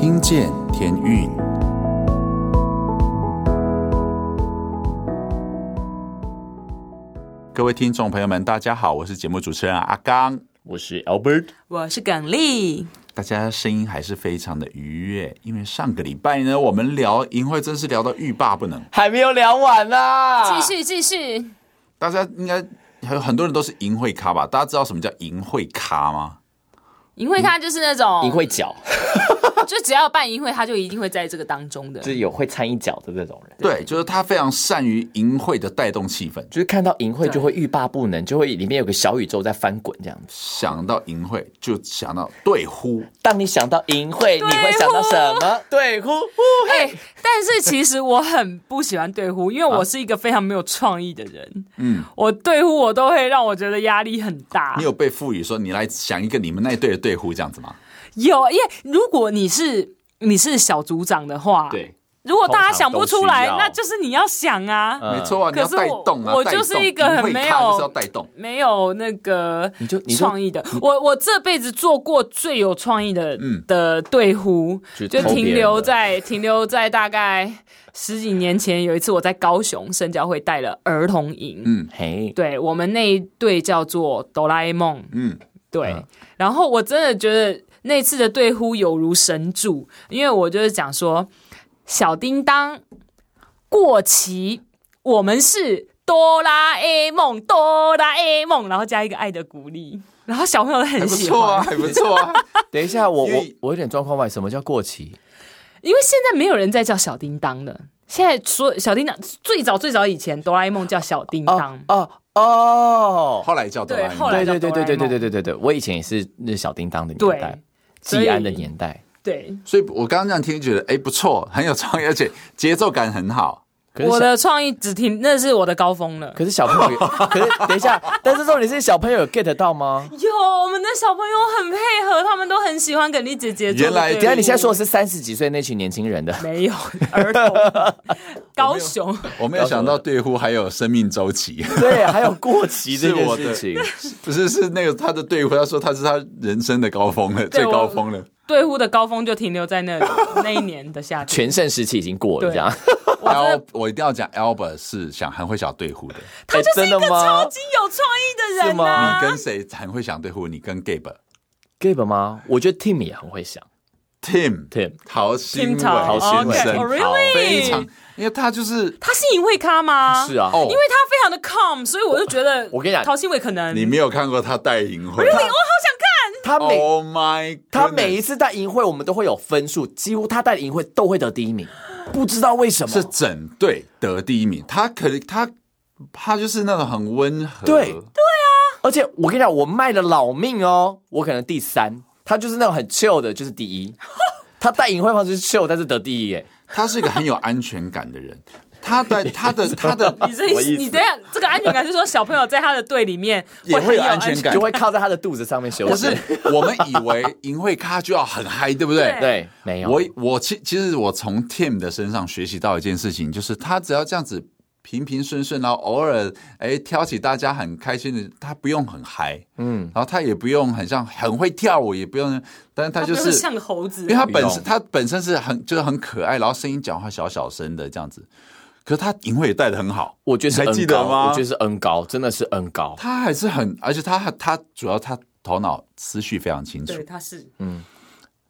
听见天运。各位听众朋友们，大家好，我是节目主持人阿刚，我是 Albert，我是耿丽。大家声音还是非常的愉悦，因为上个礼拜呢，我们聊淫秽真是聊到欲罢不能，还没有聊完呢、啊。继续继续，大家应该还有很多人都是淫秽咖吧？大家知道什么叫淫秽咖吗？淫秽咖就是那种淫秽脚。就只要办淫秽，他就一定会在这个当中的，就是有会掺一脚的这种人。对，就是他非常善于淫秽的带动气氛，就是看到淫秽就会欲罢不能，就会里面有个小宇宙在翻滚这样子。想到淫秽就想到对呼，当你想到淫秽，你会想到什么？对呼，哎、欸，但是其实我很不喜欢对呼，因为我是一个非常没有创意的人。嗯，我对呼我都会让我觉得压力很大。你有被赋予说你来想一个你们那一队的对呼这样子吗？有，因为如果你是你是小组长的话，对，如果大家想不出来，那就是你要想啊，嗯、没错啊，可是我你要带动啊，我就是一个很没有带动，没有那个创意的。我我这辈子做过最有创意的、嗯、的对呼，就停留在停留在大概十几年前。有一次我在高雄生教会带了儿童营，嗯，嘿，对我们那一队叫做哆啦 A 梦，嗯，对，嗯、然后我真的觉得。那次的对呼有如神助，因为我就是讲说，小叮当过期，我们是哆啦 A 梦，哆啦 A 梦，然后加一个爱的鼓励，然后小朋友都很喜欢，不错啊，还不错啊。等一下，我我我有点状况外，什么叫过期？因为现在没有人在叫小叮当了，现在说小叮当最早最早以前哆啦 A 梦叫小叮当哦。哦哦，后来叫哆啦 A 梦，对对对对对对对对对对，我以前也是那小叮当的年代。季安的年代，对，所以我刚刚这样听，觉得哎不错，很有创意，而且节奏感很好。我的创意只听，那是我的高峰了。可是小朋友，可是等一下，但是重点是小朋友有 get 到吗？有，我们的小朋友很配合，他们都很喜欢耿丽姐姐。原来，等下你现在说的是三十几岁那群年轻人的，没有儿童。高雄我，我没有想到对呼还有生命周期，对，还有过期这件事情，不是是那个他的对呼，他说他是他人生的高峰了，最高峰了。对呼的高峰就停留在那里，那一年的夏天，全盛时期已经过了，这样。我我一定要讲，Albert 是想很会想对呼的，他就是一个超级有创意的人啊！你跟谁很会想对呼？你跟 Gabe，Gabe 吗？我觉得 Tim 也很会想，Tim Tim 陶心伟，陶心伟，非常，因为他就是他是淫秽咖吗？是啊，因为他非常的 calm，所以我就觉得，我跟你讲，陶心伟可能你没有看过他带淫秽，我好想看。他每他每一次带淫秽，我们都会有分数，几乎他带的淫秽都会得第一名。不知道为什么是整队得第一名，他可他他就是那种很温和，对对啊，而且我跟你讲，我卖了老命哦，我可能第三，他就是那种很 chill 的，就是第一。他带淫秽方式是 chill，但是得第一耶，他是一个很有安全感的人。他的他的他的，你这你这样这个安全感是说小朋友在他的队里面也会有安全感，就会靠在他的肚子上面休息。可是我们以为淫秽咖就要很嗨，对不对？对，没有。我我其其实我从 Tim 的身上学习到一件事情，就是他只要这样子平平顺顺，然后偶尔哎挑起大家很开心的，他不用很嗨，嗯，然后他也不用很像很会跳舞，也不用，但是他就是，是像个猴子，因为他本身他本身是很就是很可爱，然后声音讲话小小声的这样子。可是他淫秽也带的很好，我觉得是 N 高，还记得吗？我觉得是 N 高，真的是 N 高。他还是很，而且他他主要他头脑思绪非常清楚。对，他是嗯。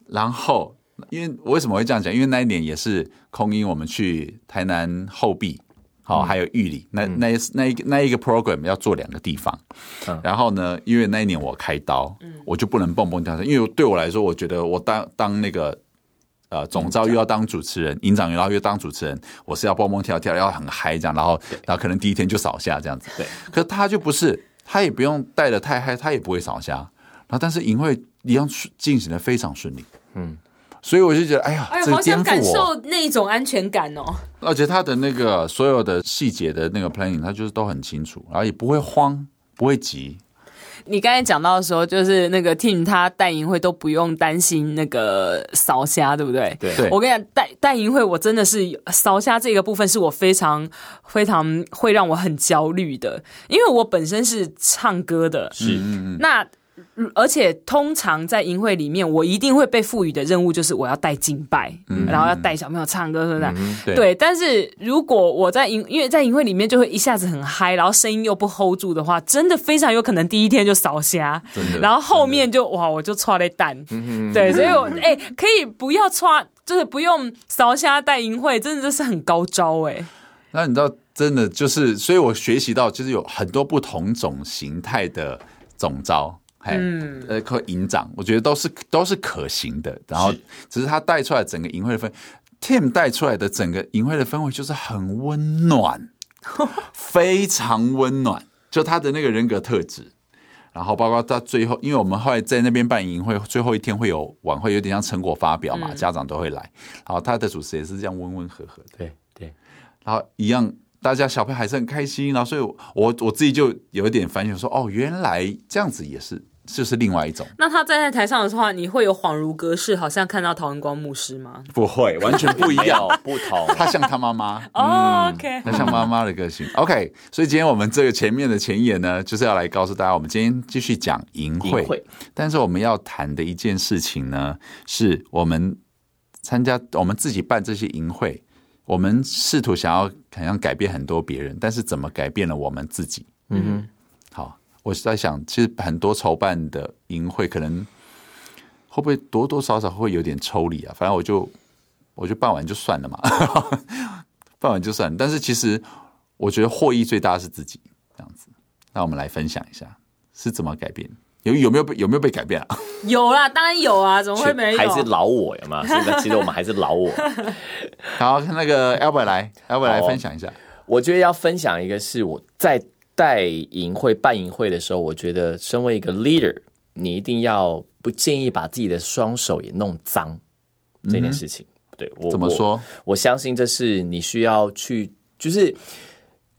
然后，因为我为什么会这样讲？因为那一年也是空音，我们去台南后壁，好、嗯，还有玉里，那那那一那一个 program 要做两个地方。嗯。然后呢，因为那一年我开刀，嗯，我就不能蹦蹦跳跳，因为对我来说，我觉得我当当那个。呃，总召又要当主持人，营长然后又当主持人，我是要蹦蹦跳跳，要很嗨这样，然后然后可能第一天就扫下这样子。对，可是他就不是，他也不用带的太嗨，他也不会扫下。然后但是淫秽一样进行的非常顺利，嗯，所以我就觉得，哎呀，哎呀，好想感受那一种安全感哦。而且他的那个所有的细节的那个 planning，他就是都很清楚，然后也不会慌，不会急。你刚才讲到的时候，就是那个 Tim 他带淫会都不用担心那个烧虾，对不对？对。我跟你讲，带带淫会，我真的是烧虾这个部分是我非常非常会让我很焦虑的，因为我本身是唱歌的，是。嗯嗯。那而且通常在营会里面，我一定会被赋予的任务就是我要带敬拜，嗯、然后要带小朋友唱歌，是不是？嗯、对，对。但是如果我在营，因为在营会里面就会一下子很嗨，然后声音又不 hold 住的话，真的非常有可能第一天就烧瞎，然后后面就哇，我就剉咧等。对，所以我哎、欸，可以不要剉，就是不用烧瞎带营会，真的这是很高招哎、欸。那你知道，真的就是，所以我学习到，就是有很多不同种形态的总召。嗯，呃，和营长，我觉得都是都是可行的。然后，只是他带出来整个营会的氛，Tim 带出来的整个营会的氛围就是很温暖，非常温暖。就他的那个人格特质，然后包括到最后，因为我们后来在那边办营会，最后一天会有晚会，有点像成果发表嘛，嗯、家长都会来。然后他的主持也是这样温温和和的，对对。然后一样，大家小朋友还是很开心。然后，所以我我我自己就有一点反省说，哦，原来这样子也是。就是另外一种。那他站在台上的话，你会有恍如隔世，好像看到陶文光牧师吗？不会，完全不一样，不同。他像他妈妈。哦、oh,，OK，他像妈妈的个性。OK，所以今天我们这个前面的前言呢，就是要来告诉大家，我们今天继续讲淫会。会但是我们要谈的一件事情呢，是我们参加我们自己办这些淫会，我们试图想要好像改变很多别人，但是怎么改变了我们自己？嗯哼，好。我是在想，其实很多筹办的营会，可能会不会多多少少会有点抽离啊？反正我就我就办完就算了嘛，办完就算了。但是其实我觉得获益最大的是自己这样子。那我们来分享一下是怎么改变？有有没有被有没有被改变啊？有啦，当然有啊，怎么会没有？还是老我有吗？现在其实我们还是老我。好，那个 Albert 来，Albert 来分享一下。我觉得要分享一个是我在。带营会办营会的时候，我觉得身为一个 leader，你一定要不建议把自己的双手也弄脏这件事情。嗯、对我怎么说我？我相信这是你需要去，就是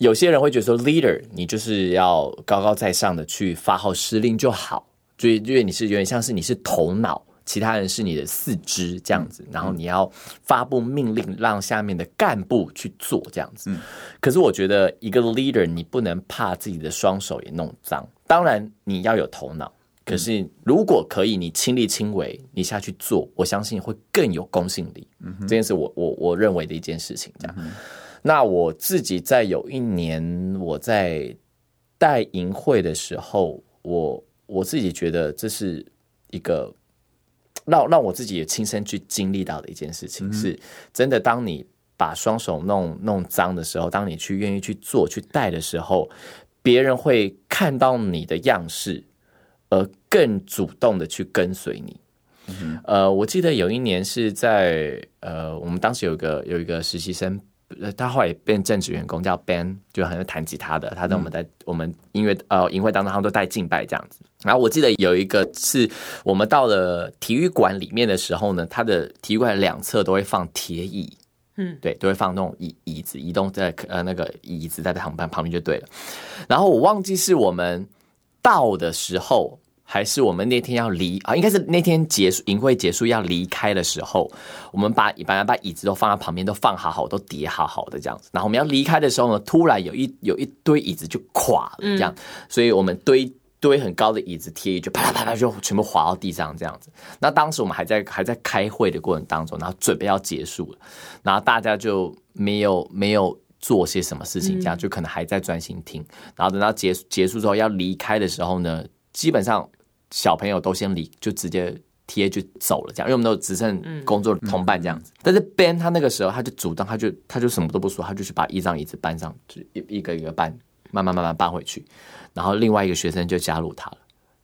有些人会觉得说，leader 你就是要高高在上的去发号施令就好，所以因为你是有点像是你是头脑。其他人是你的四肢这样子，然后你要发布命令，让下面的干部去做这样子。可是我觉得一个 leader，你不能怕自己的双手也弄脏。当然你要有头脑，可是如果可以，你亲力亲为，你下去做，我相信会更有公信力。这件事我我我认为的一件事情。这样，那我自己在有一年我在带营会的时候，我我自己觉得这是一个。让让我自己也亲身去经历到的一件事情，是真的。当你把双手弄弄脏的时候，当你去愿意去做去带的时候，别人会看到你的样式，而更主动的去跟随你。呃，我记得有一年是在呃，我们当时有个有一个实习生。他后来也变正职员工，叫 Ben，就很会弹吉他的。他在我们在我们音乐呃营会当中，他们都带敬拜这样子。然后我记得有一个是我们到了体育馆里面的时候呢，他的体育馆两侧都会放铁椅，嗯，对，都会放那种椅椅子，移动在呃那个椅子在旁边旁边就对了。然后我忘记是我们到的时候。还是我们那天要离啊，应该是那天结束营会结束要离开的时候，我们把本来把椅子都放在旁边，都放好好，都叠好好的这样子。然后我们要离开的时候呢，突然有一有一堆椅子就垮了，这样，嗯、所以我们堆堆很高的椅子铁椅就啪啦啪啦就全部滑到地上这样子。那当时我们还在还在开会的过程当中，然后准备要结束了，然后大家就没有没有做些什么事情，这样就可能还在专心听。然后等到结结束之后要离开的时候呢，基本上。小朋友都先离，就直接贴就走了，这样，因为我们都只剩工作同伴这样子。嗯嗯、但是 Ben 他那个时候他就主动，他就他就什么都不说，他就去把一张椅子搬上，就一一个一个搬，慢慢慢慢搬回去。然后另外一个学生就加入他了，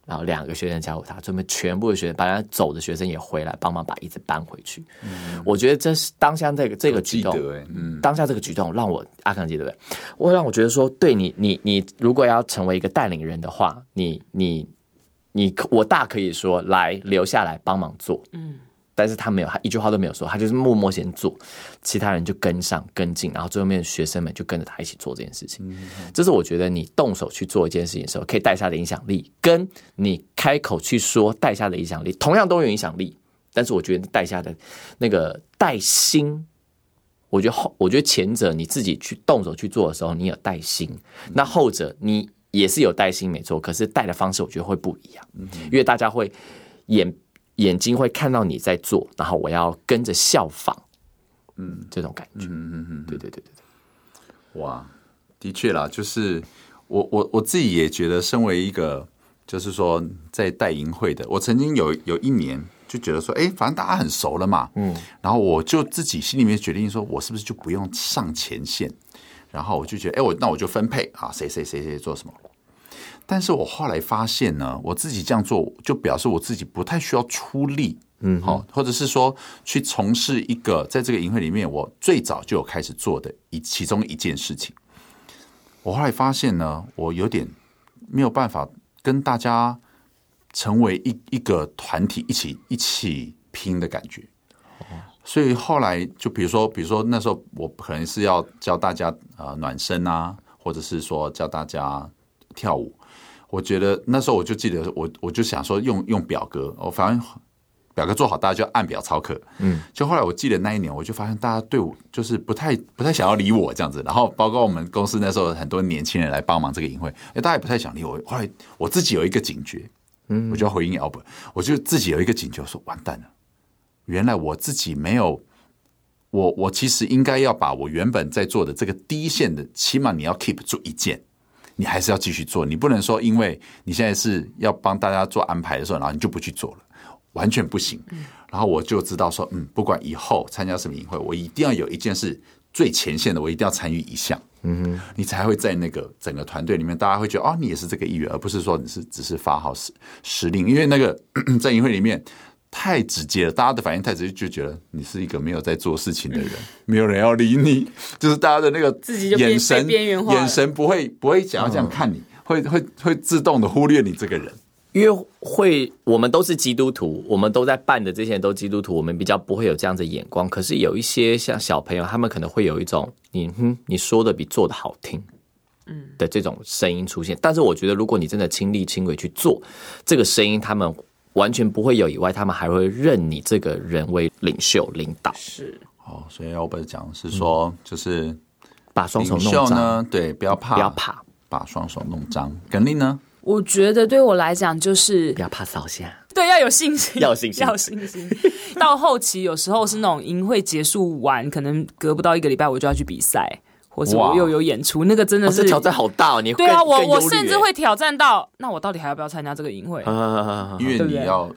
然后两个学生加入他，准备全部的学生，把他走的学生也回来帮忙把椅子搬回去。嗯、我觉得这是当下这个这个举动，嗯，当下这个举动让我阿康记得对不对？我让我觉得说，对你你你如果要成为一个带领人的话，你你。你我大可以说来留下来帮忙做，嗯，但是他没有，他一句话都没有说，他就是默默先做，其他人就跟上跟进，然后最后面学生们就跟着他一起做这件事情。嗯，这是我觉得你动手去做一件事情的时候，可以带下的影响力，跟你开口去说带下的影响力，同样都有影响力。但是我觉得带下的那个带心，我觉得后，我觉得前者你自己去动手去做的时候，你有带心，那后者你。也是有带薪没错，可是带的方式我觉得会不一样，因为大家会眼眼睛会看到你在做，然后我要跟着效仿，嗯，这种感觉，嗯嗯嗯，对对对对对，哇，的确啦，就是我我我自己也觉得，身为一个就是说在带营会的，我曾经有有一年就觉得说，哎，反正大家很熟了嘛，嗯，然后我就自己心里面决定说，我是不是就不用上前线。然后我就觉得，哎，我那我就分配啊，谁谁谁谁做什么。但是我后来发现呢，我自己这样做就表示我自己不太需要出力，嗯，好，或者是说去从事一个在这个营会里面我最早就有开始做的一其中一件事情。我后来发现呢，我有点没有办法跟大家成为一一个团体一起一起拼的感觉。所以后来就比如说，比如说那时候我可能是要教大家呃暖身啊，或者是说教大家跳舞。我觉得那时候我就记得我我就想说用用表格，我反正表格做好，大家就按表操课。嗯，就后来我记得那一年，我就发现大家对我就是不太不太想要理我这样子。然后包括我们公司那时候很多年轻人来帮忙这个营会，哎，大家也不太想理我。后来我自己有一个警觉，嗯，我就要回应 Albert，我就自己有一个警觉，说完蛋了。原来我自己没有，我我其实应该要把我原本在做的这个第一线的，起码你要 keep 住一件，你还是要继续做，你不能说因为你现在是要帮大家做安排的时候，然后你就不去做了，完全不行。然后我就知道说，嗯，不管以后参加什么营会，我一定要有一件事最前线的，我一定要参与一项，嗯哼，你才会在那个整个团队里面，大家会觉得哦，你也是这个一员，而不是说你是只是发号施施令，因为那个 在营会里面。太直接了，大家的反应太直接，就觉得你是一个没有在做事情的人，没有人要理你，就是大家的那个眼神眼神不会不会想要这样看你，会会会自动的忽略你这个人。因为会我们都是基督徒，我们都在办的这些人都基督徒，我们比较不会有这样的眼光。可是有一些像小朋友，他们可能会有一种你哼你说的比做的好听，嗯的这种声音出现。但是我觉得，如果你真的亲力亲为去做这个声音，他们。完全不会有以外，他们还会认你这个人为领袖、领导。是哦，所以我不是讲是说，嗯、就是把双手弄脏呢，对，不要怕，不要怕，把双手弄脏。耿丽呢？我觉得对我来讲，就是不要怕扫下，对，要有信心，要有信心，要有信心。到后期有时候是那种营会结束完，可能隔不到一个礼拜，我就要去比赛。或者我又有演出，那个真的是挑战好大哦。你对啊，我我甚至会挑战到，那我到底还要不要参加这个营会？因为你要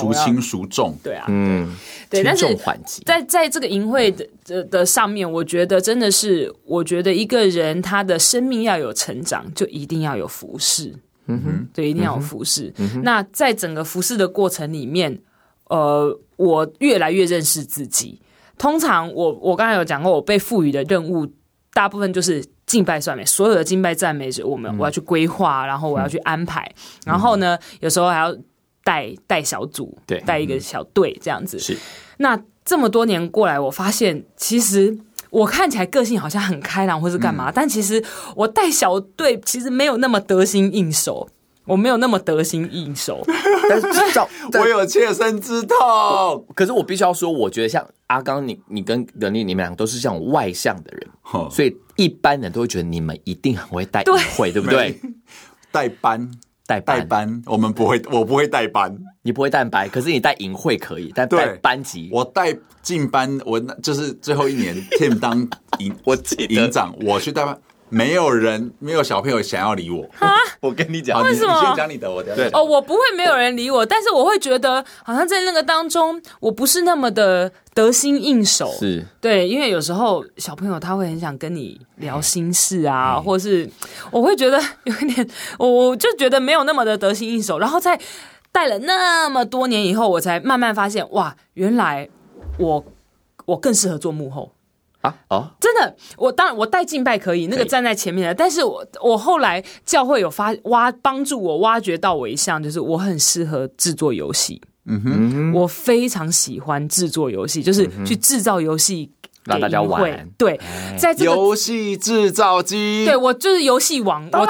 孰轻孰重。对啊，嗯，对。但是在在这个营会的的的上面，我觉得真的是，我觉得一个人他的生命要有成长，就一定要有服侍。嗯哼，对，一定要有服侍。那在整个服侍的过程里面，呃，我越来越认识自己。通常我我刚才有讲过，我被赋予的任务。大部分就是敬拜赞美，所有的敬拜赞美者我们我要去规划，然后我要去安排，然后呢，有时候还要带带小组，对，带一个小队这样子。是，那这么多年过来，我发现其实我看起来个性好像很开朗或是干嘛，但其实我带小队其实没有那么得心应手。我没有那么得心应手，但是照 我有切身之痛。可是我必须要说，我觉得像阿刚，你你跟耿丽，你们俩都是这种外向的人，所以一般人都会觉得你们一定很会带营会，对不对？带班。带带班，我们不会，我不会带班，你不会带班，可是你带营会可以，但带班级，我带进班，我就是最后一年 Tim 当营，我营长，我去带班。没有人，没有小朋友想要理我。啊！我跟你讲，为什么？你先讲你的，我对哦，我不会没有人理我，但是我会觉得好像在那个当中，我不是那么的得心应手。是对，因为有时候小朋友他会很想跟你聊心事啊，嗯、或是我会觉得有一点，我我就觉得没有那么的得心应手。然后在带了那么多年以后，我才慢慢发现，哇，原来我我更适合做幕后。啊？哦，真的，我当然我带敬拜可以，那个站在前面的，但是我我后来教会有发挖帮助我挖掘到我一项，就是我很适合制作游戏，嗯哼，我非常喜欢制作游戏，就是去制造游戏让大家玩。对，在这个游戏制造机，对我就是游戏王，我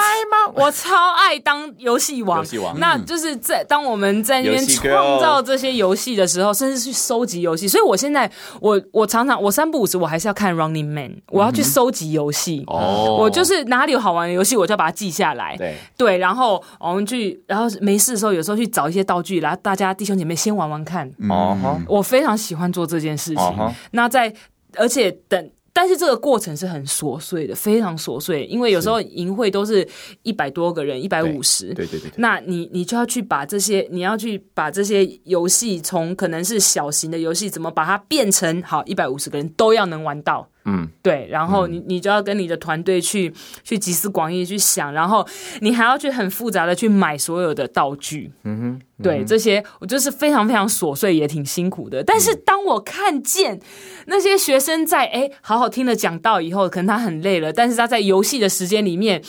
我超爱当游戏王。游戏王，那就是在当我们在那边创造这些游戏的时候，甚至去收集游戏。所以我现在我我常常我三不五时我还是要看 Running Man，我要去收集游戏。哦，我就是哪里有好玩的游戏，我就要把它记下来。对对，然后我们去，然后没事的时候，有时候去找一些道具，然后大家弟兄姐妹先玩玩看。哦，我非常喜欢做这件事情。那在而且等，但是这个过程是很琐碎的，非常琐碎。因为有时候淫会都是一百多个人，一百五十。对对对。那你你就要去把这些，你要去把这些游戏，从可能是小型的游戏，怎么把它变成好一百五十个人都要能玩到。嗯，对，然后你你就要跟你的团队去去集思广益去想，然后你还要去很复杂的去买所有的道具。嗯哼，对，这些我就是非常非常琐碎，也挺辛苦的。但是当我看见那些学生在哎好好听了讲道以后，可能他很累了，但是他在游戏的时间里面，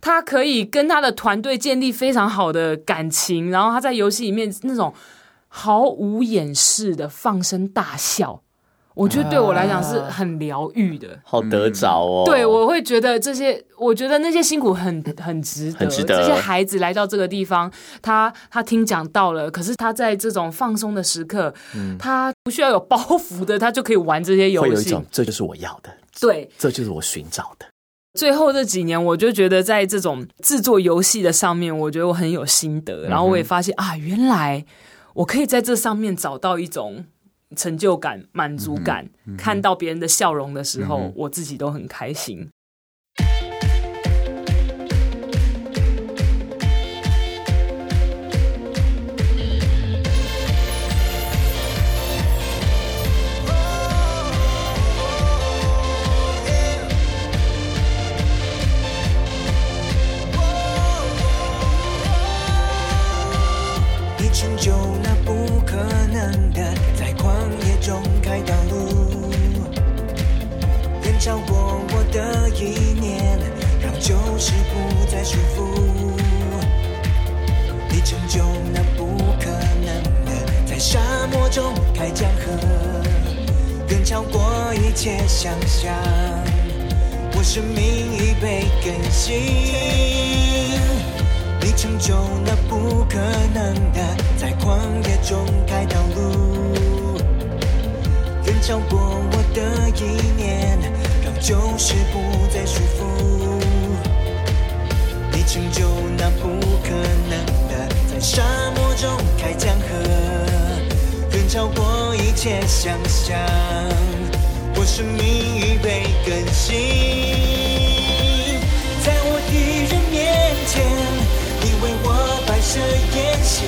他可以跟他的团队建立非常好的感情，然后他在游戏里面那种毫无掩饰的放声大笑。我觉得对我来讲是很疗愈的，好得着哦。对，我会觉得这些，我觉得那些辛苦很很值得。值得。这些孩子来到这个地方，他他听讲到了，可是他在这种放松的时刻，嗯，他不需要有包袱的，他就可以玩这些游戏。会有一种，这就是我要的，对，这就是我寻找的。最后这几年，我就觉得在这种制作游戏的上面，我觉得我很有心得，然后我也发现啊，原来我可以在这上面找到一种。成就感、满足感，嗯嗯、看到别人的笑容的时候，嗯、我自己都很开心。体面，让旧事不再束缚。你成就那不可能的，在沙漠中开江河，远超过一切想象。我生命已被更新，你成就那不可能的，在旷野中开道路，远超过我的意念。就是不再束缚。你成就那不可能的，在沙漠中开江河，远超过一切想象。我生命已被更新，在我敌人面前，你为我摆设筵席，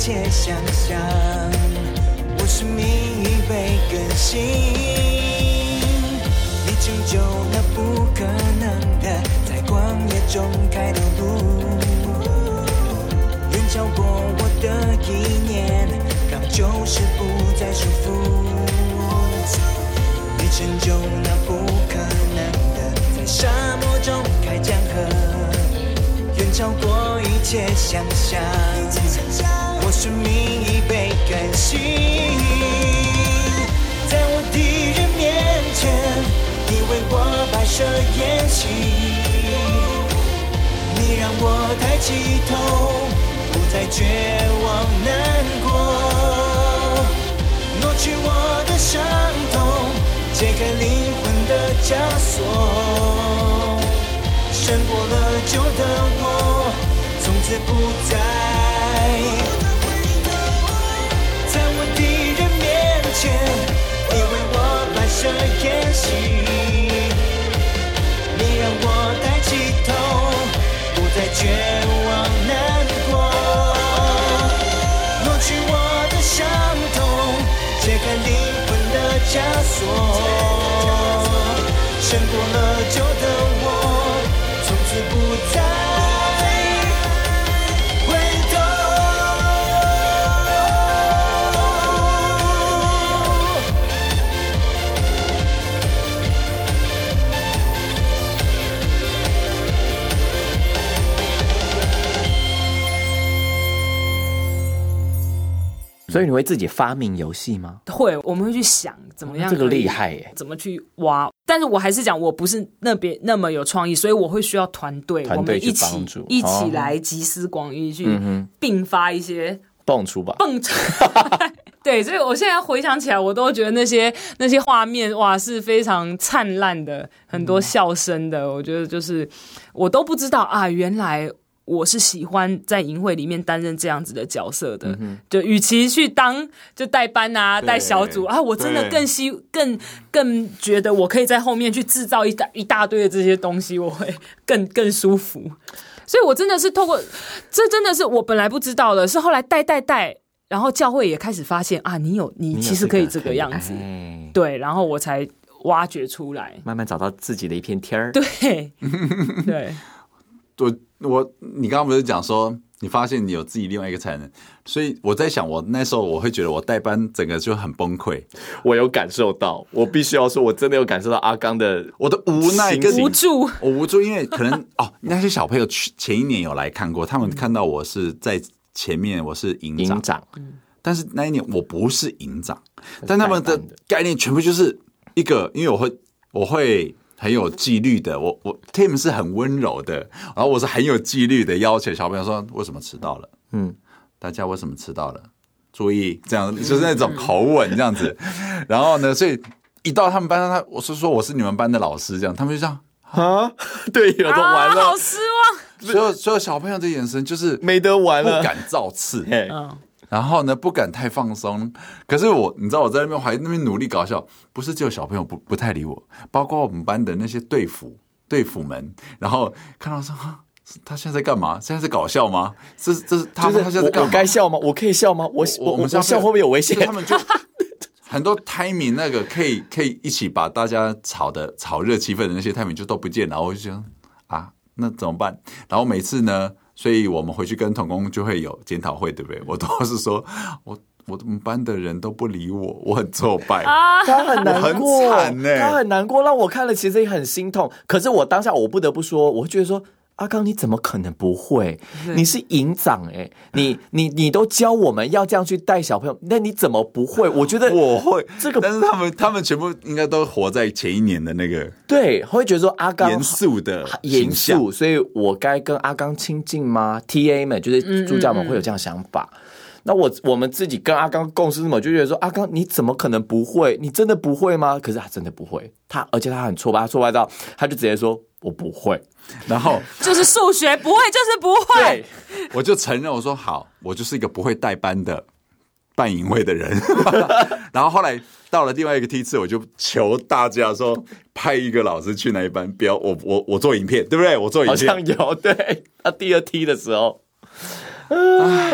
一切想象。我生命已被更新，你成就那不可能的，在旷野中开的路，远超过我的意念，让旧事不再束缚。你成就那不可能的，在沙漠中开江河。远超过一切想象，生命已被更新。在我敌人面前，你为我摆设宴席，你让我抬起头，不再绝望难过，挪去我的伤痛，解开灵魂的枷锁。胜过了旧的我，从此不再绝望难过，抹去我的伤痛，解开灵魂的枷锁，胜过了旧的所以你会自己发明游戏吗？会，我们会去想怎么样、哦。这个厉害耶！怎么去挖？但是我还是讲，我不是那边那么有创意，所以我会需要团队，团队一起一起来集思广益，去并发一些蹦出吧，蹦出。对，所以我现在回想起来，我都觉得那些那些画面哇是非常灿烂的，很多笑声的。嗯、我觉得就是我都不知道啊，原来。我是喜欢在营会里面担任这样子的角色的，嗯、就与其去当就代班啊、带小组啊，我真的更希更更觉得我可以在后面去制造一大一大堆的这些东西，我会更更舒服。所以我真的是透过这，真的是我本来不知道的，是后来带带带，然后教会也开始发现啊，你有你其实可以这个样子，对，然后我才挖掘出来，慢慢找到自己的一片天儿，对 对。我我你刚刚不是讲说你发现你有自己另外一个才能，所以我在想，我那时候我会觉得我带班整个就很崩溃。我有感受到，我必须要说，我真的有感受到阿刚的我的无奈跟无助，我无助，因为可能哦，那些小朋友去前一年有来看过，他们看到我是在前面，我是营长，长但是那一年我不是营长，但他们的概念全部就是一个，因为我会我会。很有纪律的，我我 Tim 是很温柔的，然后我是很有纪律的，要求小朋友说为什么迟到了？嗯，大家为什么迟到了？注意，这样就是那种口吻这样子。然后呢，所以一到他们班上，他我是说我是你们班的老师，这样他们就这样啊，对，有的完了，好失望。所有所有小朋友的眼神就是没得玩了，不敢造次。嗯。然后呢，不敢太放松。可是我，你知道我在那边还那边努力搞笑，不是只有小朋友不不太理我，包括我们班的那些队服队服们，然后看到说，他现在在干嘛？现在在搞笑吗？这是这是他们他现在在干嘛？我该笑吗？我可以笑吗？我我我们笑会不会有危险？他们就 很多 timing 那个可以可以一起把大家炒的炒热气氛的那些 timing 就都不见了。然后我就想啊，那怎么办？然后每次呢？所以我们回去跟童工就会有检讨会，对不对？我都是说，我我们班的人都不理我，我很挫败，他很难过，很惨呢，他很难过，让我看了其实也很心痛。可是我当下我不得不说，我会觉得说。阿刚，你怎么可能不会？你是营长哎、欸，你你你都教我们要这样去带小朋友，那你怎么不会？我觉得我会这个，但是他们他们全部应该都活在前一年的那个，对，会觉得说阿刚严肃的严肃，所以我该跟阿刚亲近吗？TA 们就是助教们会有这样想法。嗯嗯嗯那我我们自己跟阿刚共事，嘛，就觉得说阿刚你怎么可能不会？你真的不会吗？可是他真的不会，他而且他很挫败，他挫败到他就直接说。我不会，然后 就是数学不会，就是不会。对，我就承认，我说好，我就是一个不会带班的办营会的人。然后后来到了另外一个梯次，我就求大家说派一个老师去那一班，不要我我我做影片，对不对？我做影片好像有对。他第二梯的时候，啊，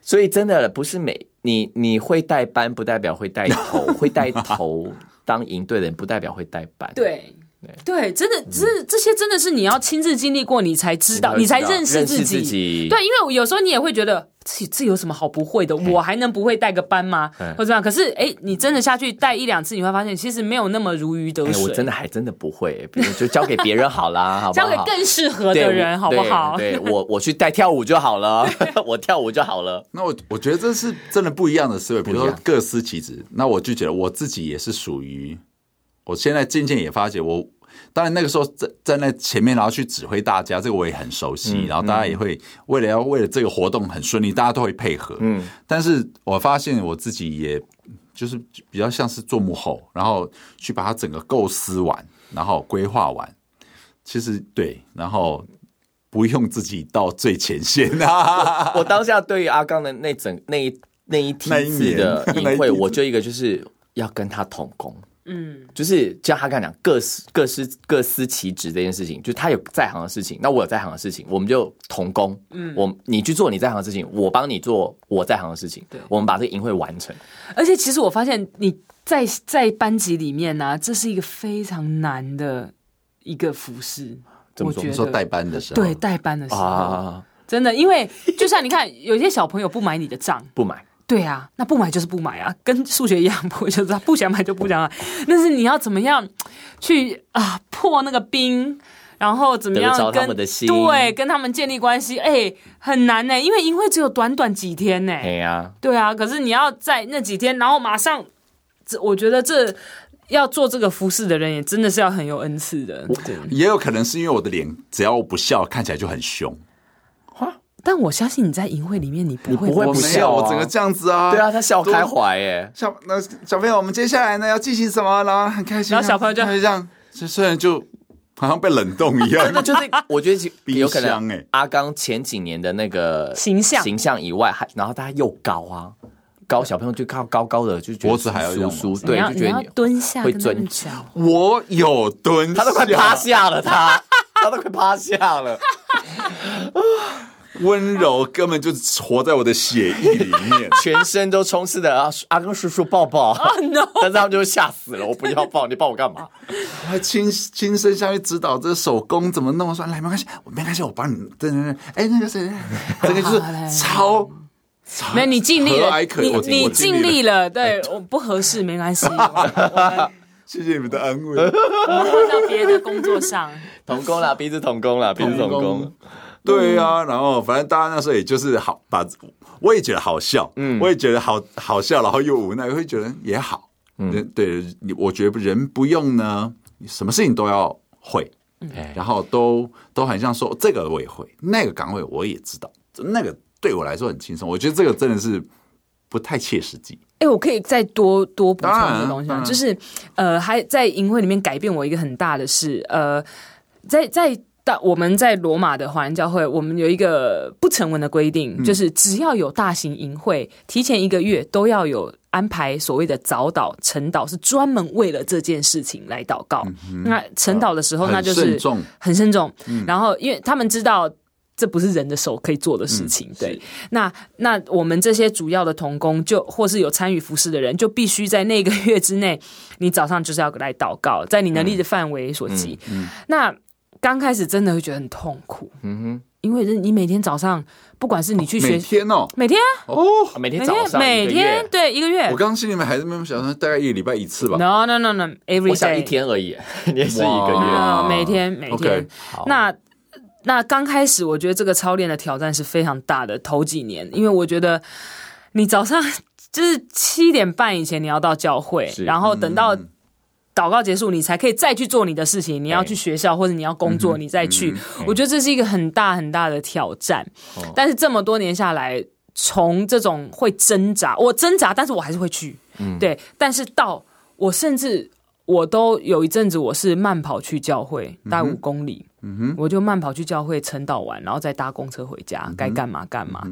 所以真的不是每你你会带班，不代表会带头；会带头当营队的人，不代表会带班。对。对，真的，这这些真的是你要亲自经历过，你才知道，你才认识自己。对，因为有时候你也会觉得，这这有什么好不会的？我还能不会带个班吗？或者这样？可是，哎，你真的下去带一两次，你会发现，其实没有那么如鱼得水。我真的还真的不会，比如就交给别人好啦，好不好？交给更适合的人，好不好？对我，我去带跳舞就好了，我跳舞就好了。那我我觉得这是真的不一样的思维，比如说各司其职。那我就觉得我自己也是属于。我现在渐渐也发觉我，我当然那个时候在在那前面，然后去指挥大家，这个我也很熟悉。嗯、然后大家也会为了要为了这个活动很顺利，大家都会配合。嗯，但是我发现我自己也就是比较像是做幕后，然后去把它整个构思完，然后规划完，其实对，然后不用自己到最前线啊。我，我当下对于阿刚的那整那一那一梯次的营 会，我就一个就是要跟他同工。嗯，就是像他跟他讲各司各司各司其职这件事情，就是他有在行的事情，那我有在行的事情，我们就同工。嗯，我你去做你在行的事情，我帮你做我在行的事情。对，我们把这个营会完成。而且其实我发现你在在班级里面呢、啊，这是一个非常难的一个服饰。怎么说？你说代班的时候，对，代班的时候，啊、真的，因为就像你看，有些小朋友不买你的账，不买。对啊，那不买就是不买啊，跟数学一样，不就是他 不想买就不想买。但是你要怎么样去啊破那个冰，然后怎么样跟他们的心对跟他们建立关系？哎，很难呢，因为因为只有短短几天呢。对啊，对啊。可是你要在那几天，然后马上，这我觉得这要做这个服饰的人，也真的是要很有恩赐的。也有可能是因为我的脸只要我不笑，看起来就很凶。但我相信你在营会里面，你不会不会不笑，我整个这样子啊。对啊，他笑开怀耶。小那小朋友，我们接下来呢要进行什么？然后很开心，然后小朋友就这样，虽然就好像被冷冻一样。那就是我觉得 有可能哎，阿刚前几年的那个形象形象以外，还然后他又高啊，高小朋友就靠高高的，就觉得脖子还要疏疏，对，就觉得你蹲下会蹲下。我有蹲，他都快趴下了，他他都快趴下了。温柔根本就活在我的血液里面，全身都充斥的阿阿公叔叔抱抱，oh, no. 但是他们就吓死了，我不要抱，你抱我干嘛？我 还亲亲身下去指导这手工怎么弄，说来没关系，我没关系，我帮你，对对对，哎，那个谁，这个就是超，没有你尽力了，你你尽力了，对，我不合适没关系，谢谢你们的安慰，我们换到别的工作上，同工啦，彼此同工啦，彼此同工。对呀、啊，然后反正大家那时候也就是好把，我也觉得好笑，嗯，我也觉得好好笑，然后又无奈，会觉得也好，嗯，对，我觉得人不用呢，什么事情都要会，嗯，然后都都很像说这个我也会，那个岗位我也知道，那个对我来说很轻松，我觉得这个真的是不太切实际。哎，我可以再多多补充一个东西吗？就是呃，还在营会里面改变我一个很大的事，呃，在在。但我们在罗马的华人教会，我们有一个不成文的规定，嗯、就是只要有大型营会，提前一个月都要有安排所谓的早祷、晨祷，是专门为了这件事情来祷告。嗯、那晨祷的时候，那就是很慎重。嗯、然后，因为他们知道这不是人的手可以做的事情，嗯、对。那那我们这些主要的童工，就或是有参与服侍的人，就必须在那个月之内，你早上就是要来祷告，在你能力的范围所及。嗯嗯、那刚开始真的会觉得很痛苦，嗯哼，因为你每天早上，不管是你去学，每天哦，每天哦，每天早上，每天？对一个月。我刚刚心里面还是没有想到，大概一个礼拜一次吧。No no no no，every day，我想一天而已，也是一个月，每天每天。那那刚开始，我觉得这个操练的挑战是非常大的。头几年，因为我觉得你早上就是七点半以前你要到教会，然后等到。祷告结束，你才可以再去做你的事情。你要去学校或者你要工作，你再去。我觉得这是一个很大很大的挑战。但是这么多年下来，从这种会挣扎，我挣扎，但是我还是会去。对。但是到我甚至我都有一阵子，我是慢跑去教会，大概五公里。我就慢跑去教会晨祷完，然后再搭公车回家，该干嘛干嘛。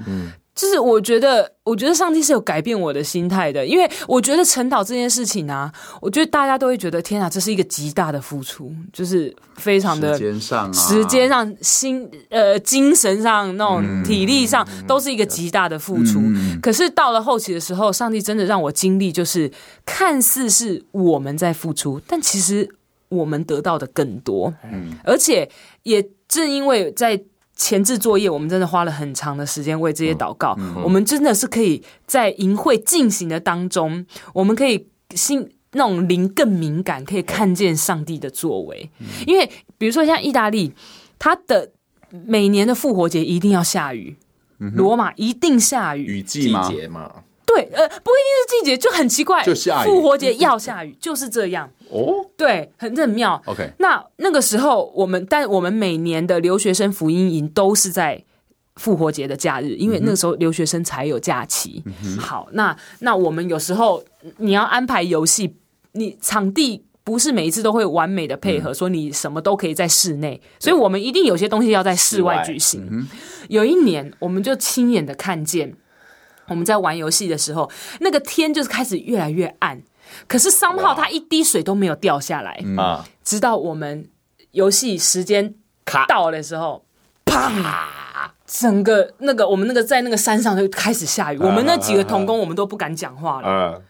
就是我觉得，我觉得上帝是有改变我的心态的，因为我觉得晨祷这件事情啊，我觉得大家都会觉得，天啊，这是一个极大的付出，就是非常的时间上、啊、时间上、心呃精神上那种体力上，都是一个极大的付出。嗯、可是到了后期的时候，上帝真的让我经历，就是看似是我们在付出，但其实我们得到的更多。嗯，而且也正因为在。前置作业，我们真的花了很长的时间为这些祷告。嗯嗯、我们真的是可以在淫会进行的当中，我们可以心那种灵更敏感，可以看见上帝的作为。嗯、因为比如说像意大利，它的每年的复活节一定要下雨，罗马一定下雨，雨季吗？对，呃，不一定是季节，就很奇怪，就下雨。复活节要下雨，就是这样。哦，对，很很妙。OK，那那个时候我们，但我们每年的留学生福音营都是在复活节的假日，因为那个时候留学生才有假期。嗯、哼好，那那我们有时候你要安排游戏，你场地不是每一次都会完美的配合，说你什么都可以在室内，所以我们一定有些东西要在室外举行。有一年，我们就亲眼的看见，我们在玩游戏的时候，那个天就是开始越来越暗，可是 somehow 它一滴水都没有掉下来啊，直到我们游戏时间卡到的时候，啪，整个那个我们那个在那个山上就开始下雨，我们那几个童工我们都不敢讲话了。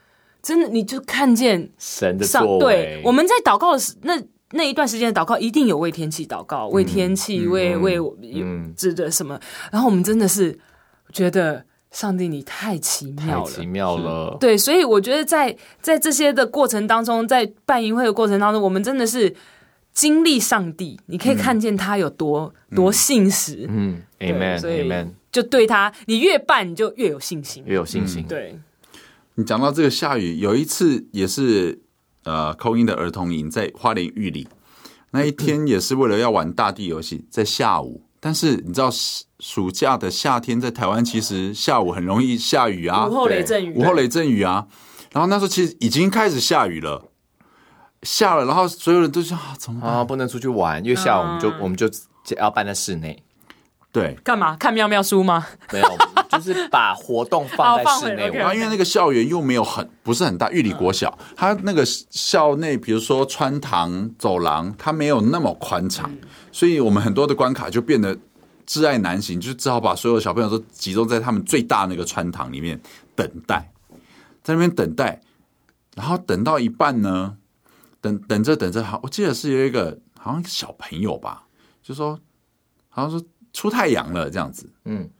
真的，你就看见神的作为。对，我们在祷告的时那那一段时间的祷告，一定有为天气祷告，为天气，为为指的什么。然后我们真的是觉得上帝，你太奇妙了，太奇妙了。对，所以我觉得在在这些的过程当中，在办营会的过程当中，我们真的是经历上帝。你可以看见他有多多信实。嗯，Amen，Amen。就对他，你越办，你就越有信心，越有信心。对。你讲到这个下雨，有一次也是呃，call in 的儿童营在花莲玉里，那一天也是为了要玩大地游戏，在下午。但是你知道暑假的夏天在台湾其实下午很容易下雨啊，午后雷阵雨，午后雷阵雨啊。然后那时候其实已经开始下雨了，下了，然后所有人都说啊，怎么办？啊，不能出去玩，因为下午我们就、嗯、我们就要办在室内。对，干嘛？看妙妙书吗？没有，就是把活动放在室内。然后因为那个校园又没有很不是很大，玉里国小，它那个校内，比如说穿堂走廊，它没有那么宽敞，所以我们很多的关卡就变得挚爱难行，就只好把所有小朋友都集中在他们最大那个穿堂里面等待，在那边等待，然后等到一半呢，等等着等着，好，我记得是有一个好像小朋友吧，就说好像说。出太阳了，这样子，嗯，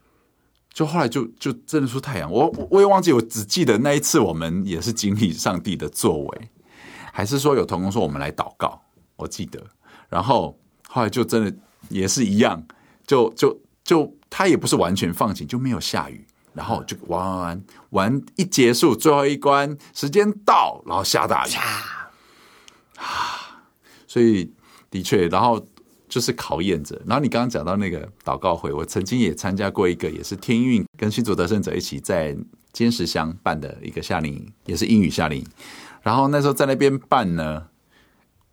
就后来就就真的出太阳。我我也忘记，我只记得那一次我们也是经历上帝的作为，还是说有同工说我们来祷告，我记得。然后后来就真的也是一样，就就就他也不是完全放晴，就没有下雨。然后就玩玩玩玩一结束，最后一关时间到，然后下大雨，啊，所以的确，然后。就是考验着。然后你刚刚讲到那个祷告会，我曾经也参加过一个，也是天运跟新竹得胜者一起在尖石乡办的一个夏令营，也是英语夏令营。然后那时候在那边办呢，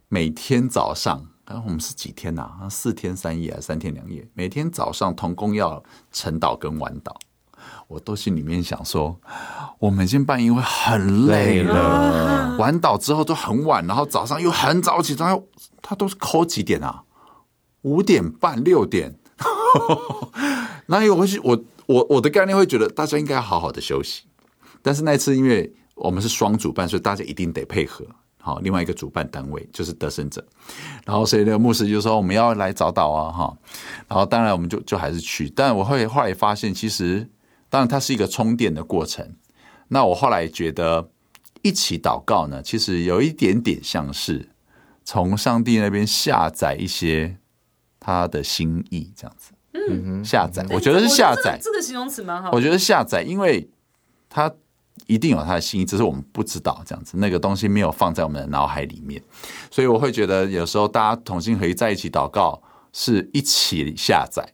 每天早上，然后我们是几天呐、啊？四天三夜还是，三天两夜。每天早上同工要晨祷跟晚祷，我都心里面想说，我们今天办营会很累了，晚祷之后都很晚，然后早上又很早起床，他都是 call 几点啊？五点半六点，那因为我会我我我的概念会觉得大家应该好好的休息，但是那次因为我们是双主办，所以大家一定得配合。好，另外一个主办单位就是得胜者，然后所以那个牧师就说我们要来早祷啊哈，然后当然我们就就还是去，但我会后来发现其实当然它是一个充电的过程。那我后来觉得一起祷告呢，其实有一点点像是从上帝那边下载一些。他的心意这样子，嗯，下载，我觉得是下载，这个形容词蛮好。我觉得下载，因为他一定有他的心意，只是我们不知道这样子，那个东西没有放在我们的脑海里面，所以我会觉得有时候大家同心合一在一起祷告，是一起下载，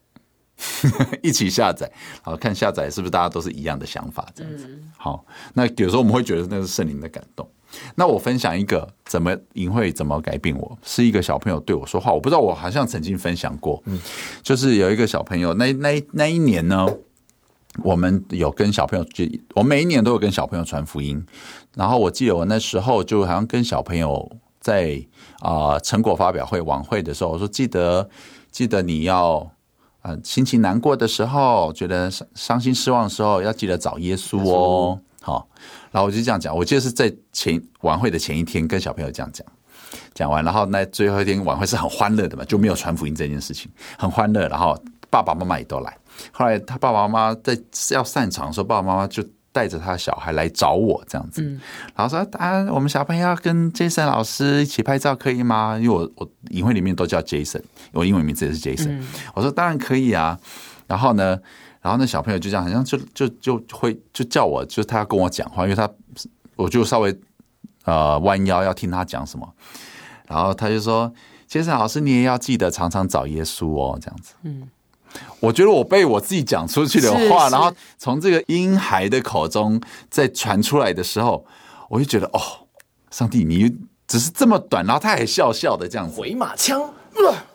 一起下载，好，看下载是不是大家都是一样的想法这样子。好，那有时候我们会觉得那是圣灵的感动。那我分享一个怎么营会怎么改变我，是一个小朋友对我说话，我不知道我好像曾经分享过，嗯，就是有一个小朋友，那那那一年呢，我们有跟小朋友，我每一年都有跟小朋友传福音，然后我记得我那时候就好像跟小朋友在啊、呃、成果发表会晚会的时候，我说记得记得你要啊、呃、心情难过的时候，觉得伤伤心失望的时候，要记得找耶稣哦。好，然后我就这样讲，我记得是在前晚会的前一天跟小朋友这样讲，讲完，然后那最后一天晚会是很欢乐的嘛，就没有传福音这件事情，很欢乐。然后爸爸妈妈也都来。后来他爸爸妈妈在要散场的时候，爸爸妈妈就带着他小孩来找我这样子，然后说啊，我们小朋友要跟 Jason 老师一起拍照可以吗？因为我我影会里面都叫 Jason，我英文名字也是 Jason。我说当然可以啊。然后呢？然后那小朋友就这样，好像就就就会就叫我，就他要跟我讲话，因为他我就稍微呃弯腰要听他讲什么，然后他就说：“杰森老师，你也要记得常常找耶稣哦。”这样子，嗯，我觉得我被我自己讲出去的话，然后从这个婴孩的口中再传出来的时候，我就觉得哦，上帝，你只是这么短，然后他还笑笑的这样子，回马枪，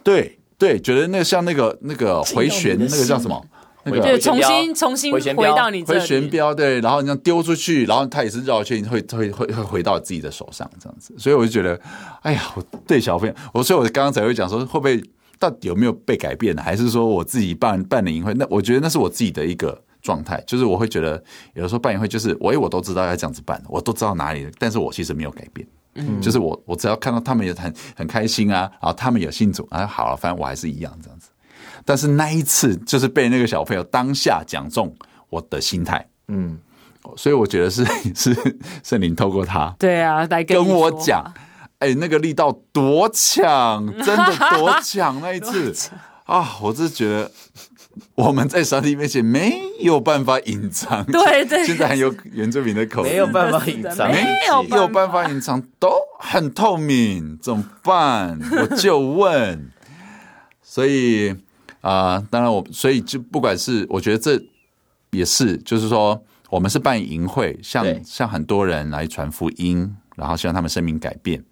对对，觉得那个像那个那个回旋，那个叫什么？那个对，重新重新回到你这里，回旋镖，对，然后你这样丢出去，然后他也是绕圈，会会会会回到自己的手上这样子，所以我就觉得，哎呀，我对小朋友，我所以我刚刚才会讲说，会不会到底有没有被改变呢？还是说我自己办办的营会？那我觉得那是我自己的一个状态，就是我会觉得有的时候办营会，就是我我都知道要这样子办，我都知道哪里，但是我其实没有改变，嗯，就是我我只要看到他们也很很开心啊，然后他们有信主啊，好了，反正我还是一样这样子。但是那一次就是被那个小朋友当下讲中我的心态，嗯，所以我觉得是 是圣灵透过他，对啊，来跟我讲，哎，那个力道多强，真的多强那一次。啊！我是觉得我们在上帝面前没有办法隐藏，对对，现在还有原住民的口音，没有办法隐藏，没有办法隐藏，都很透明，怎么办？我就问，所以。啊、呃，当然我所以就不管是我觉得这也是，就是说我们是办营会，像像很多人来传福音，然后希望他们生命改变，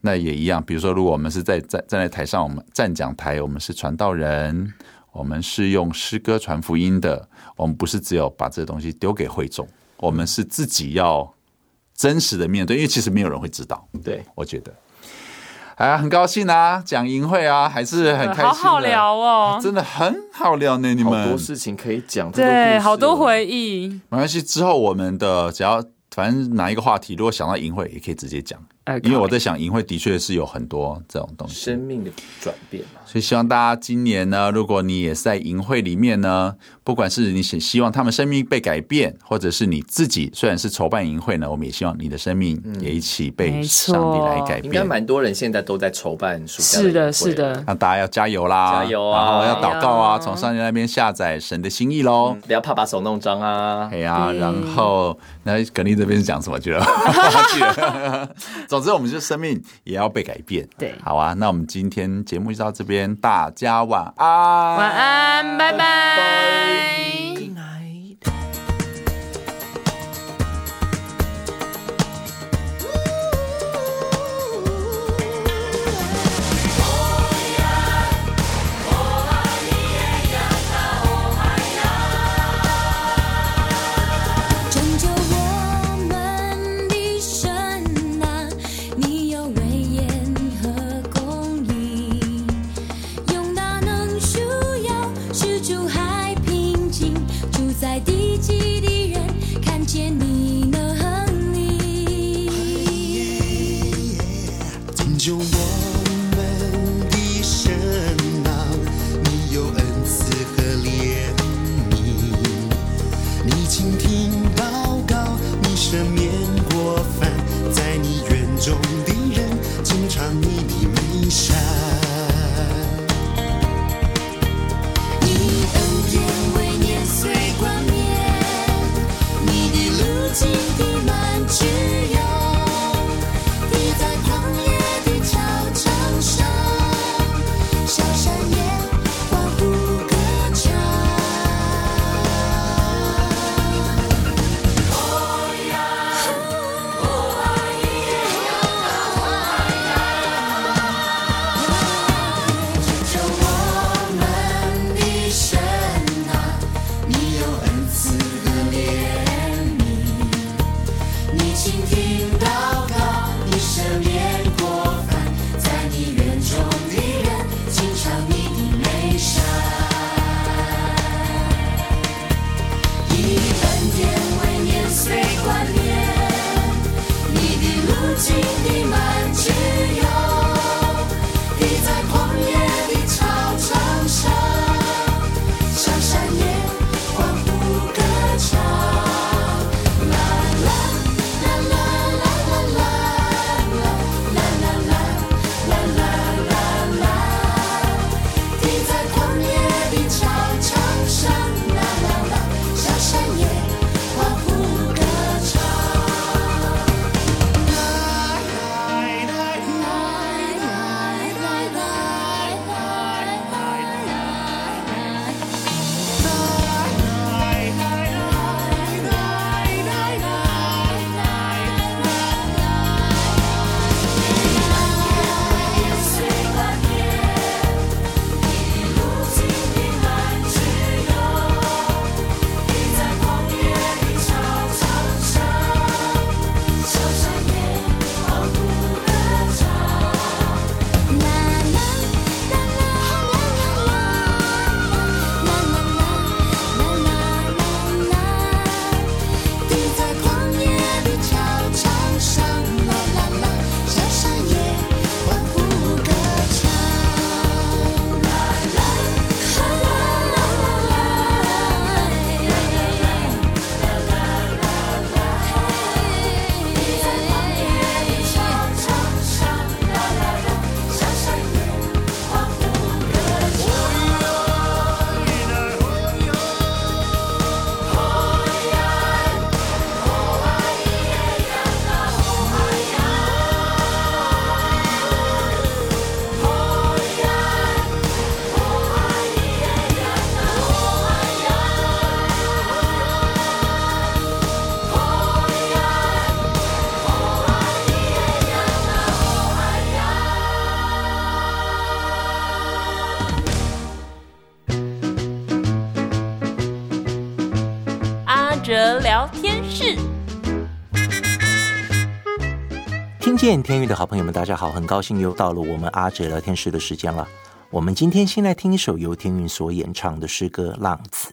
那也一样。比如说，如果我们是在站站在台上，我们站讲台，我们是传道人，我们是用诗歌传福音的，我们不是只有把这个东西丢给会众，我们是自己要真实的面对，因为其实没有人会知道。对，我觉得。啊，很高兴啊，讲淫会啊，还是很开心，好好聊哦，真的很好聊呢。你们好多事情可以讲，对，好多回忆。没关系，之后我们的只要反正哪一个话题，如果想到淫会，也可以直接讲。因为我在想，营会的确是有很多这种东西，生命的转变嘛。所以希望大家今年呢，如果你也是在营会里面呢，不管是你希希望他们生命被改变，或者是你自己虽然是筹办营会呢，我们也希望你的生命也一起被上帝来改变。应该蛮多人现在都在筹办暑假，是的，是的。那大家要加油啦，加油啊！然后要祷告啊，从上帝那边下载神的心意喽。不要怕把手弄脏啊！哎呀，然后那耿丽这边是讲什么去了？总之，我们就生命。也要被改变，对，好啊，那我们今天节目就到这边，大家晚安，晚安，拜拜。哲见天域的好朋友们，大家好，很高兴又到了我们阿哲聊天室的时间了。我们今天先来听一首由天韵所演唱的诗歌《浪子》。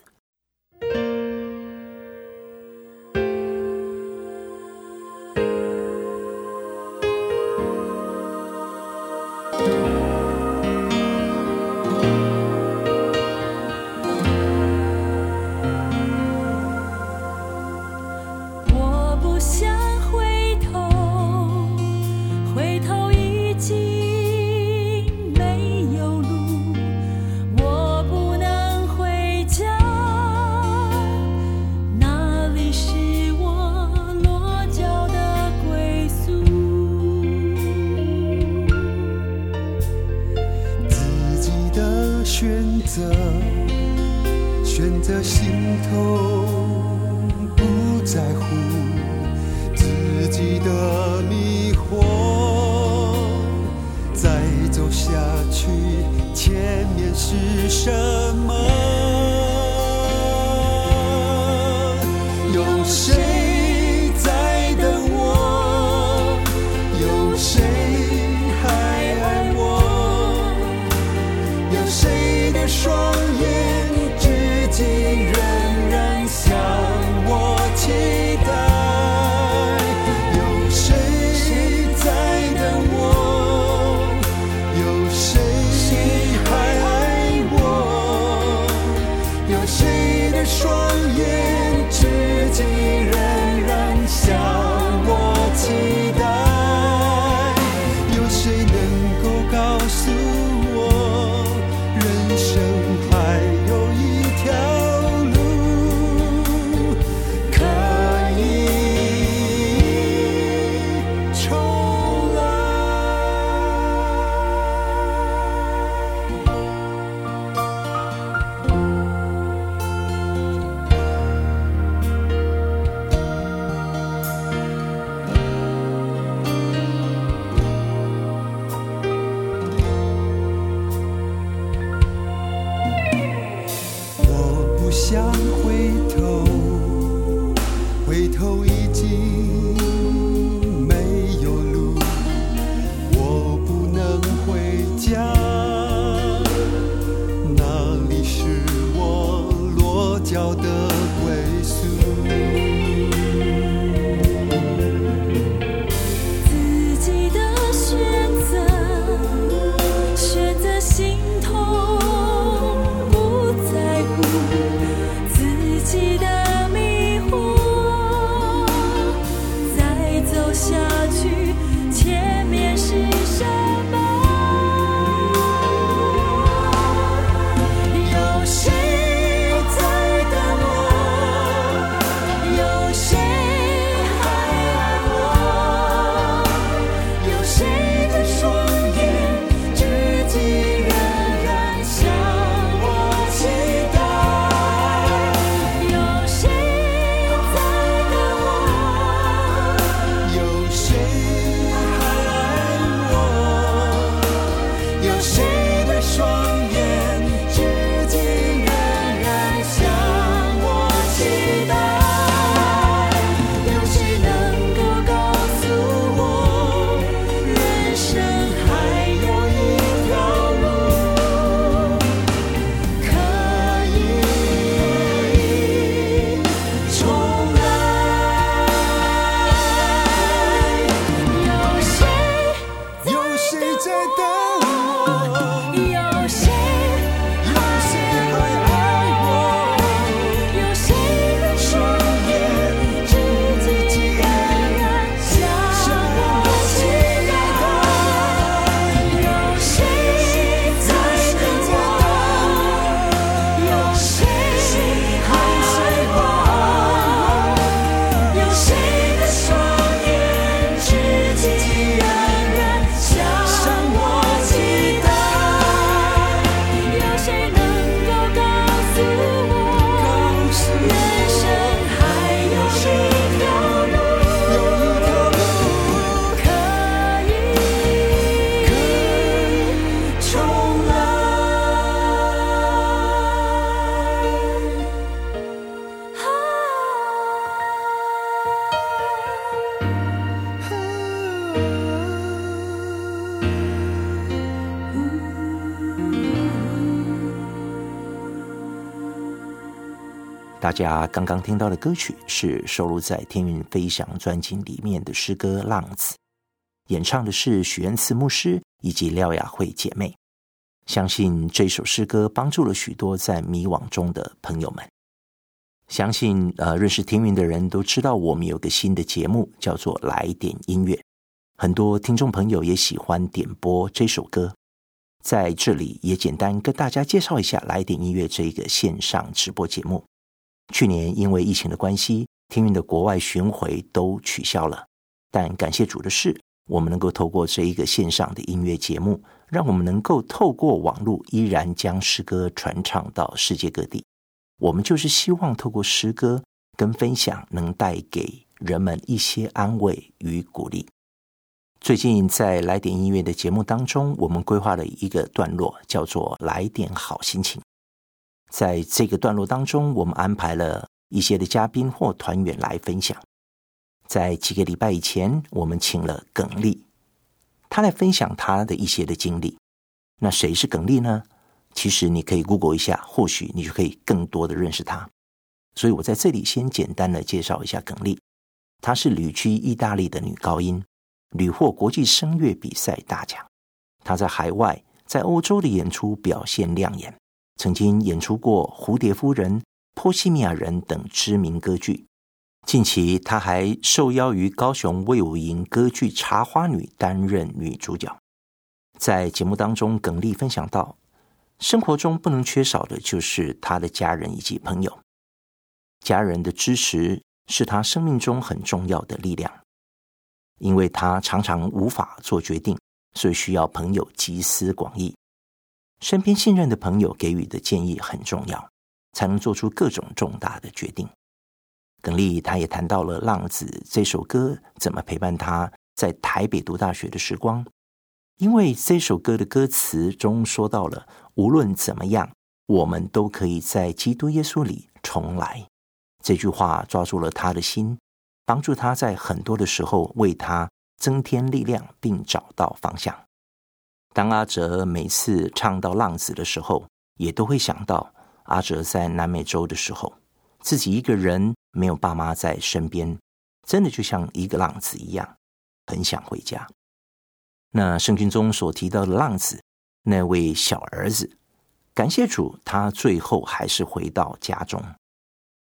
家刚刚听到的歌曲是收录在《天云飞翔》专辑里面的诗歌《浪子》，演唱的是许愿慈牧师以及廖雅慧姐妹。相信这首诗歌帮助了许多在迷惘中的朋友们。相信呃，认识天云的人都知道，我们有个新的节目叫做“来点音乐”，很多听众朋友也喜欢点播这首歌。在这里也简单跟大家介绍一下“来点音乐”这一个线上直播节目。去年因为疫情的关系，天云的国外巡回都取消了。但感谢主的是，我们能够透过这一个线上的音乐节目，让我们能够透过网络依然将诗歌传唱到世界各地。我们就是希望透过诗歌跟分享，能带给人们一些安慰与鼓励。最近在来点音乐的节目当中，我们规划了一个段落，叫做“来点好心情”。在这个段落当中，我们安排了一些的嘉宾或团员来分享。在几个礼拜以前，我们请了耿丽，他来分享他的一些的经历。那谁是耿丽呢？其实你可以 Google 一下，或许你就可以更多的认识他。所以我在这里先简单的介绍一下耿丽。她是旅居意大利的女高音，屡获国际声乐比赛大奖。她在海外、在欧洲的演出表现亮眼。曾经演出过《蝴蝶夫人》《波西米亚人》等知名歌剧。近期，她还受邀于高雄魏武营歌剧《茶花女》担任女主角。在节目当中，耿丽分享到，生活中不能缺少的就是她的家人以及朋友。家人的支持是她生命中很重要的力量，因为她常常无法做决定，所以需要朋友集思广益。身边信任的朋友给予的建议很重要，才能做出各种重大的决定。耿立他也谈到了《浪子》这首歌怎么陪伴他在台北读大学的时光，因为这首歌的歌词中说到了无论怎么样，我们都可以在基督耶稣里重来。这句话抓住了他的心，帮助他在很多的时候为他增添力量，并找到方向。当阿哲每次唱到《浪子》的时候，也都会想到阿哲在南美洲的时候，自己一个人没有爸妈在身边，真的就像一个浪子一样，很想回家。那圣经中所提到的浪子，那位小儿子，感谢主，他最后还是回到家中。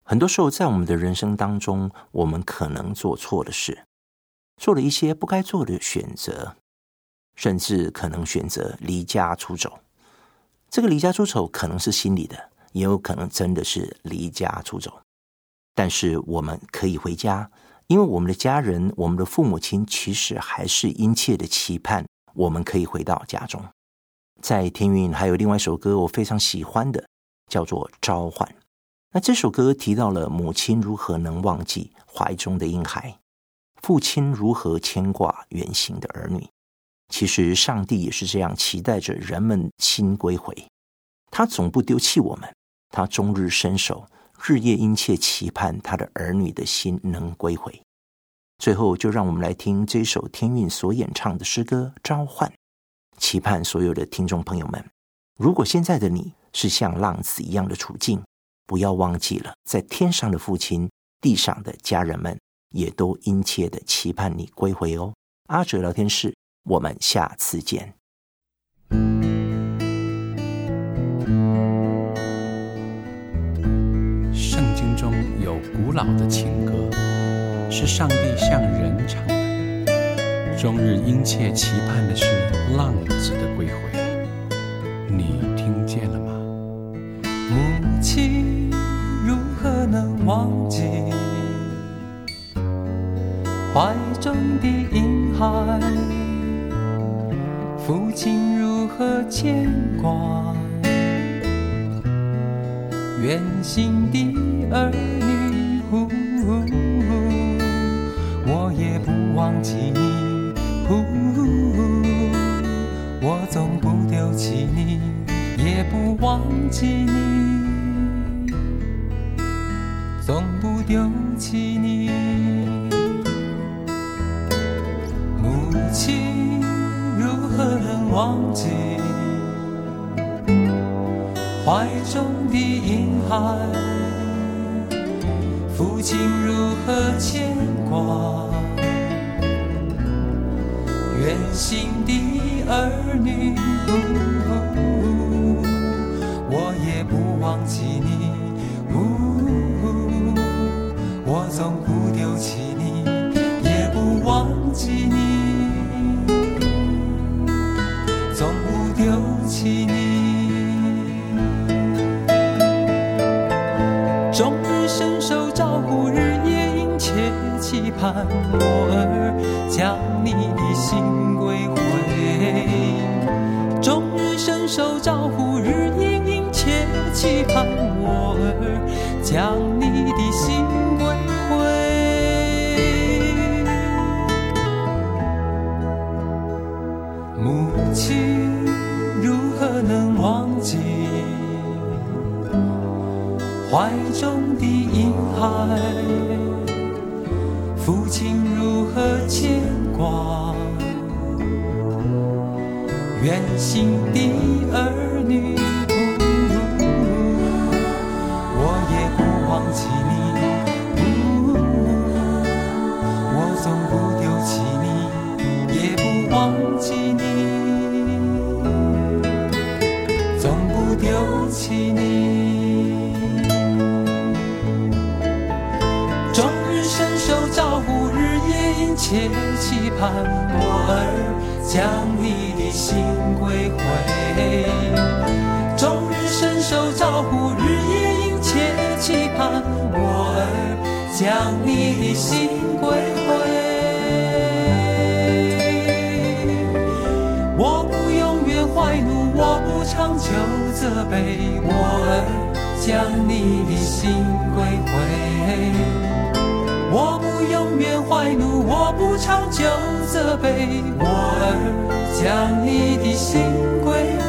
很多时候，在我们的人生当中，我们可能做错了事，做了一些不该做的选择。甚至可能选择离家出走，这个离家出走可能是心理的，也有可能真的是离家出走。但是我们可以回家，因为我们的家人、我们的父母亲其实还是殷切的期盼我们可以回到家中。在天韵还有另外一首歌我非常喜欢的，叫做《召唤》。那这首歌提到了母亲如何能忘记怀中的婴孩，父亲如何牵挂远行的儿女。其实，上帝也是这样期待着人们心归回，他总不丢弃我们，他终日伸手，日夜殷切期盼他的儿女的心能归回。最后，就让我们来听这首天韵所演唱的诗歌《召唤》，期盼所有的听众朋友们，如果现在的你是像浪子一样的处境，不要忘记了，在天上的父亲，地上的家人们也都殷切的期盼你归回哦。阿哲聊天室。我们下次见。圣经中有古老的情歌，是上帝向人唱的，终日殷切期盼的是浪子的归回。你听见了吗？母亲如何能忘记怀中的婴孩？父亲如何牵挂远行的儿女？呼呼我也不忘记你，呼我总不丢弃你，也不忘记你，总不丢弃你，忘记怀中的婴孩？父亲如何牵挂，远行的儿女，我也不忘记你，我总不丢弃你，也不忘记你，盼我儿将你的心归回，终日伸手招呼，日夜殷切期盼我儿将你的心归回。母亲如何能忘记怀中的婴孩？父亲如何牵挂远行的儿女？我也不忘记你，我总不丢弃你，也不忘记你，总不丢弃你。切期盼我儿将你的心归回，终日伸手招呼，日夜殷切期盼我儿将你的心归回。我不永远怀怒，我不长久责备，我儿将你的心归回。我不永远怀怒，我不长久责备，我儿将你的心归回，